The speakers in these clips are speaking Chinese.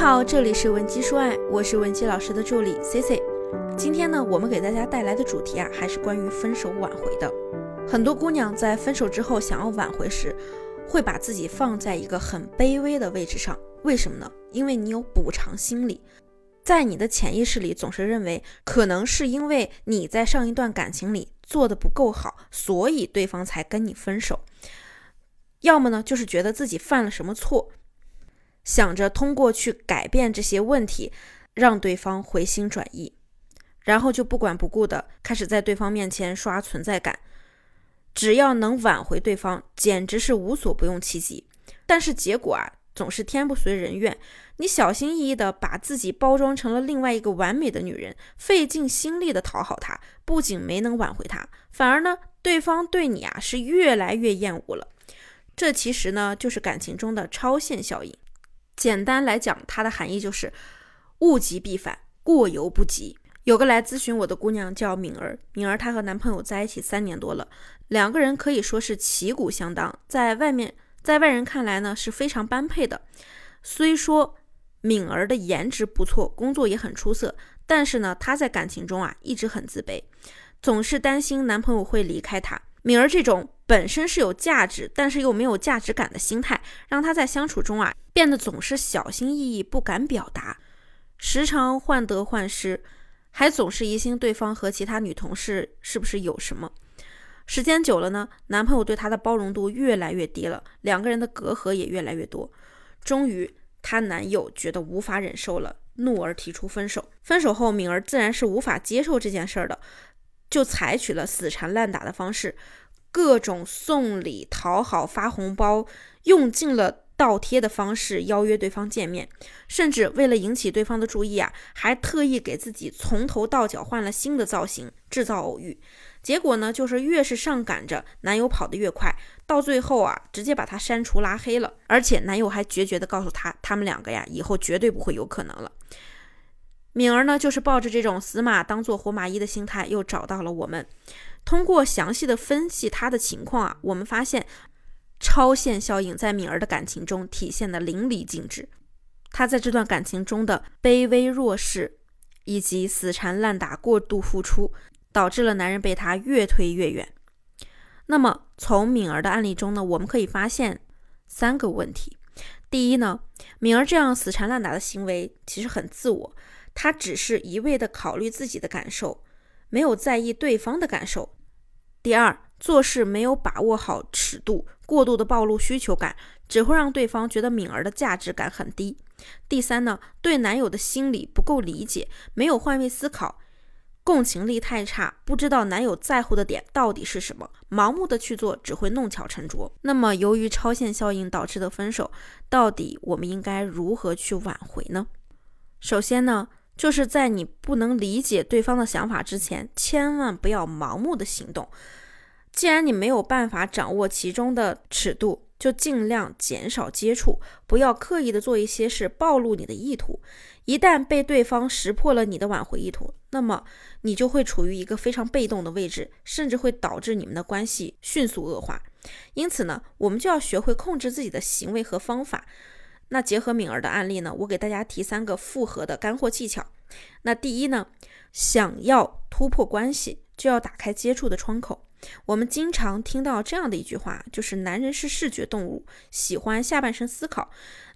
好，这里是文姬说爱，我是文姬老师的助理 C C。今天呢，我们给大家带来的主题啊，还是关于分手挽回的。很多姑娘在分手之后想要挽回时，会把自己放在一个很卑微的位置上。为什么呢？因为你有补偿心理，在你的潜意识里总是认为，可能是因为你在上一段感情里做的不够好，所以对方才跟你分手。要么呢，就是觉得自己犯了什么错。想着通过去改变这些问题，让对方回心转意，然后就不管不顾的开始在对方面前刷存在感，只要能挽回对方，简直是无所不用其极。但是结果啊，总是天不随人愿。你小心翼翼的把自己包装成了另外一个完美的女人，费尽心力的讨好他，不仅没能挽回他，反而呢，对方对你啊是越来越厌恶了。这其实呢，就是感情中的超限效应。简单来讲，它的含义就是物极必反，过犹不及。有个来咨询我的姑娘叫敏儿，敏儿她和男朋友在一起三年多了，两个人可以说是旗鼓相当，在外面在外人看来呢是非常般配的。虽说敏儿的颜值不错，工作也很出色，但是呢她在感情中啊一直很自卑，总是担心男朋友会离开她。敏儿这种。本身是有价值，但是又没有价值感的心态，让她在相处中啊变得总是小心翼翼，不敢表达，时常患得患失，还总是疑心对方和其他女同事是不是有什么。时间久了呢，男朋友对她的包容度越来越低了，两个人的隔阂也越来越多。终于，她男友觉得无法忍受了，怒而提出分手。分手后，敏儿自然是无法接受这件事儿的，就采取了死缠烂打的方式。各种送礼、讨好、发红包，用尽了倒贴的方式邀约对方见面，甚至为了引起对方的注意啊，还特意给自己从头到脚换了新的造型，制造偶遇。结果呢，就是越是上赶着，男友跑得越快，到最后啊，直接把他删除拉黑了。而且男友还决绝地告诉他，他们两个呀，以后绝对不会有可能了。敏儿呢，就是抱着这种死马当做活马医的心态，又找到了我们。通过详细的分析她的情况啊，我们发现超限效应在敏儿的感情中体现的淋漓尽致。她在这段感情中的卑微弱势以及死缠烂打、过度付出，导致了男人被她越推越远。那么从敏儿的案例中呢，我们可以发现三个问题。第一呢，敏儿这样死缠烂打的行为其实很自我，她只是一味的考虑自己的感受。没有在意对方的感受。第二，做事没有把握好尺度，过度的暴露需求感，只会让对方觉得敏儿的价值感很低。第三呢，对男友的心理不够理解，没有换位思考，共情力太差，不知道男友在乎的点到底是什么，盲目的去做只会弄巧成拙。那么，由于超限效应导致的分手，到底我们应该如何去挽回呢？首先呢。就是在你不能理解对方的想法之前，千万不要盲目的行动。既然你没有办法掌握其中的尺度，就尽量减少接触，不要刻意的做一些事暴露你的意图。一旦被对方识破了你的挽回意图，那么你就会处于一个非常被动的位置，甚至会导致你们的关系迅速恶化。因此呢，我们就要学会控制自己的行为和方法。那结合敏儿的案例呢，我给大家提三个复合的干货技巧。那第一呢，想要突破关系，就要打开接触的窗口。我们经常听到这样的一句话，就是男人是视觉动物，喜欢下半身思考。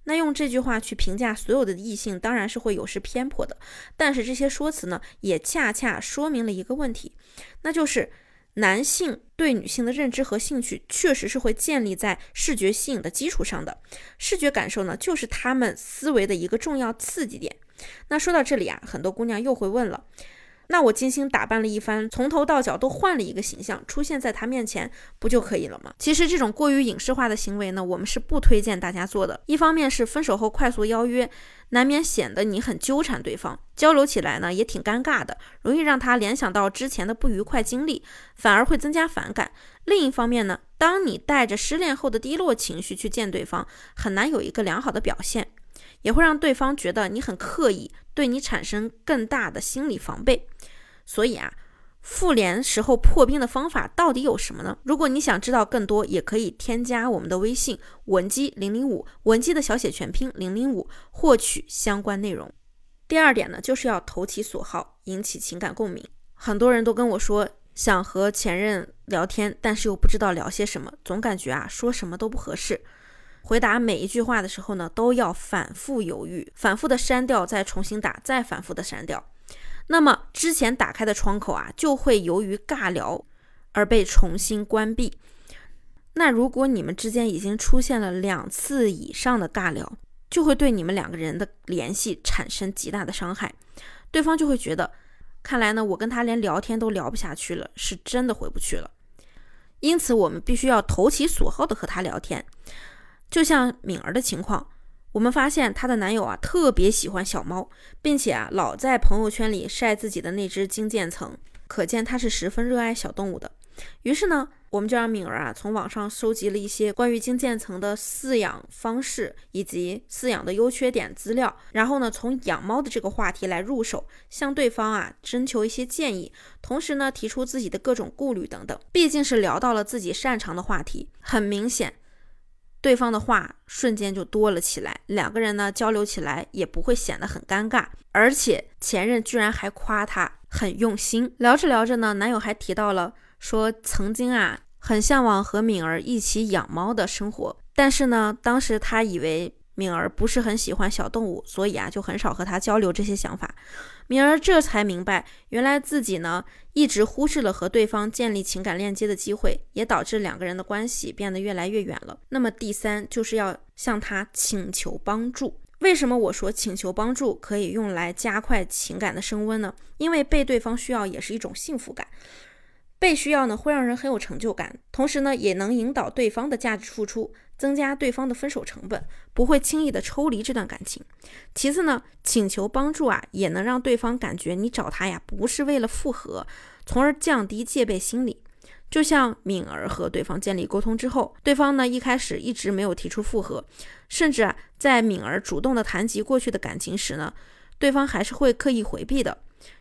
那用这句话去评价所有的异性，当然是会有失偏颇的。但是这些说辞呢，也恰恰说明了一个问题，那就是。男性对女性的认知和兴趣，确实是会建立在视觉吸引的基础上的。视觉感受呢，就是他们思维的一个重要刺激点。那说到这里啊，很多姑娘又会问了。那我精心打扮了一番，从头到脚都换了一个形象，出现在他面前不就可以了吗？其实这种过于影视化的行为呢，我们是不推荐大家做的。一方面是分手后快速邀约，难免显得你很纠缠对方，交流起来呢也挺尴尬的，容易让他联想到之前的不愉快经历，反而会增加反感。另一方面呢，当你带着失恋后的低落情绪去见对方，很难有一个良好的表现。也会让对方觉得你很刻意，对你产生更大的心理防备。所以啊，复联时候破冰的方法到底有什么呢？如果你想知道更多，也可以添加我们的微信文姬零零五，文姬的小写全拼零零五，获取相关内容。第二点呢，就是要投其所好，引起情感共鸣。很多人都跟我说，想和前任聊天，但是又不知道聊些什么，总感觉啊说什么都不合适。回答每一句话的时候呢，都要反复犹豫，反复的删掉，再重新打，再反复的删掉。那么之前打开的窗口啊，就会由于尬聊而被重新关闭。那如果你们之间已经出现了两次以上的尬聊，就会对你们两个人的联系产生极大的伤害。对方就会觉得，看来呢，我跟他连聊天都聊不下去了，是真的回不去了。因此，我们必须要投其所好的和他聊天。就像敏儿的情况。我们发现她的男友啊特别喜欢小猫，并且啊老在朋友圈里晒自己的那只金渐层，可见他是十分热爱小动物的。于是呢，我们就让敏儿啊从网上收集了一些关于金渐层的饲养方式以及饲养的优缺点资料，然后呢从养猫的这个话题来入手，向对方啊征求一些建议，同时呢提出自己的各种顾虑等等。毕竟是聊到了自己擅长的话题，很明显。对方的话瞬间就多了起来，两个人呢交流起来也不会显得很尴尬，而且前任居然还夸他很用心。聊着聊着呢，男友还提到了说曾经啊很向往和敏儿一起养猫的生活，但是呢当时他以为。敏儿不是很喜欢小动物，所以啊，就很少和他交流这些想法。敏儿这才明白，原来自己呢一直忽视了和对方建立情感链接的机会，也导致两个人的关系变得越来越远了。那么第三，就是要向他请求帮助。为什么我说请求帮助可以用来加快情感的升温呢？因为被对方需要也是一种幸福感。被需要呢，会让人很有成就感，同时呢，也能引导对方的价值付出，增加对方的分手成本，不会轻易的抽离这段感情。其次呢，请求帮助啊，也能让对方感觉你找他呀，不是为了复合，从而降低戒备心理。就像敏儿和对方建立沟通之后，对方呢一开始一直没有提出复合，甚至啊，在敏儿主动的谈及过去的感情时呢，对方还是会刻意回避的。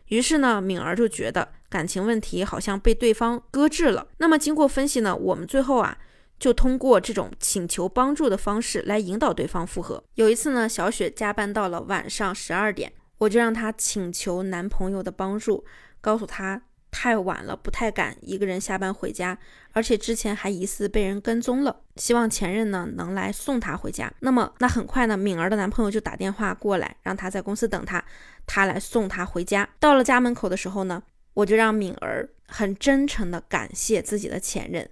于是呢，敏儿就觉得感情问题好像被对方搁置了。那么经过分析呢，我们最后啊，就通过这种请求帮助的方式来引导对方复合。有一次呢，小雪加班到了晚上十二点，我就让她请求男朋友的帮助，告诉她。太晚了，不太敢一个人下班回家，而且之前还疑似被人跟踪了。希望前任呢能来送她回家。那么，那很快呢，敏儿的男朋友就打电话过来，让她在公司等他，他来送她回家。到了家门口的时候呢，我就让敏儿很真诚的感谢自己的前任，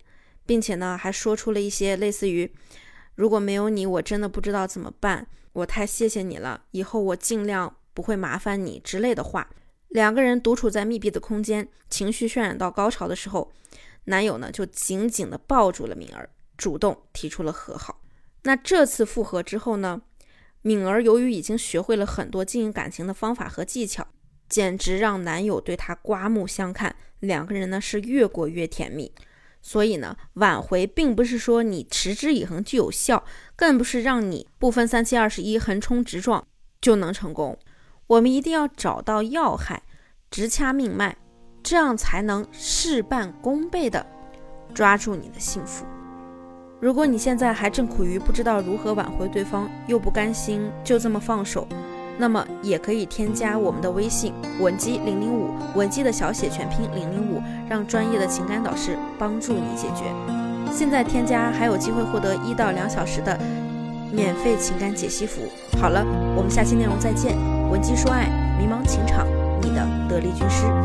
并且呢还说出了一些类似于“如果没有你，我真的不知道怎么办，我太谢谢你了，以后我尽量不会麻烦你”之类的话。两个人独处在密闭的空间，情绪渲染到高潮的时候，男友呢就紧紧地抱住了敏儿，主动提出了和好。那这次复合之后呢，敏儿由于已经学会了很多经营感情的方法和技巧，简直让男友对她刮目相看。两个人呢是越过越甜蜜。所以呢，挽回并不是说你持之以恒就有效，更不是让你不分三七二十一横冲直撞就能成功。我们一定要找到要害，直掐命脉，这样才能事半功倍的抓住你的幸福。如果你现在还正苦于不知道如何挽回对方，又不甘心就这么放手，那么也可以添加我们的微信文姬零零五，文姬的小写全拼零零五，让专业的情感导师帮助你解决。现在添加还有机会获得一到两小时的免费情感解析服务。好了，我们下期内容再见。文姬说爱，迷茫情场，你的得力军师。